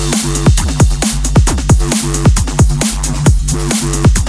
Where where?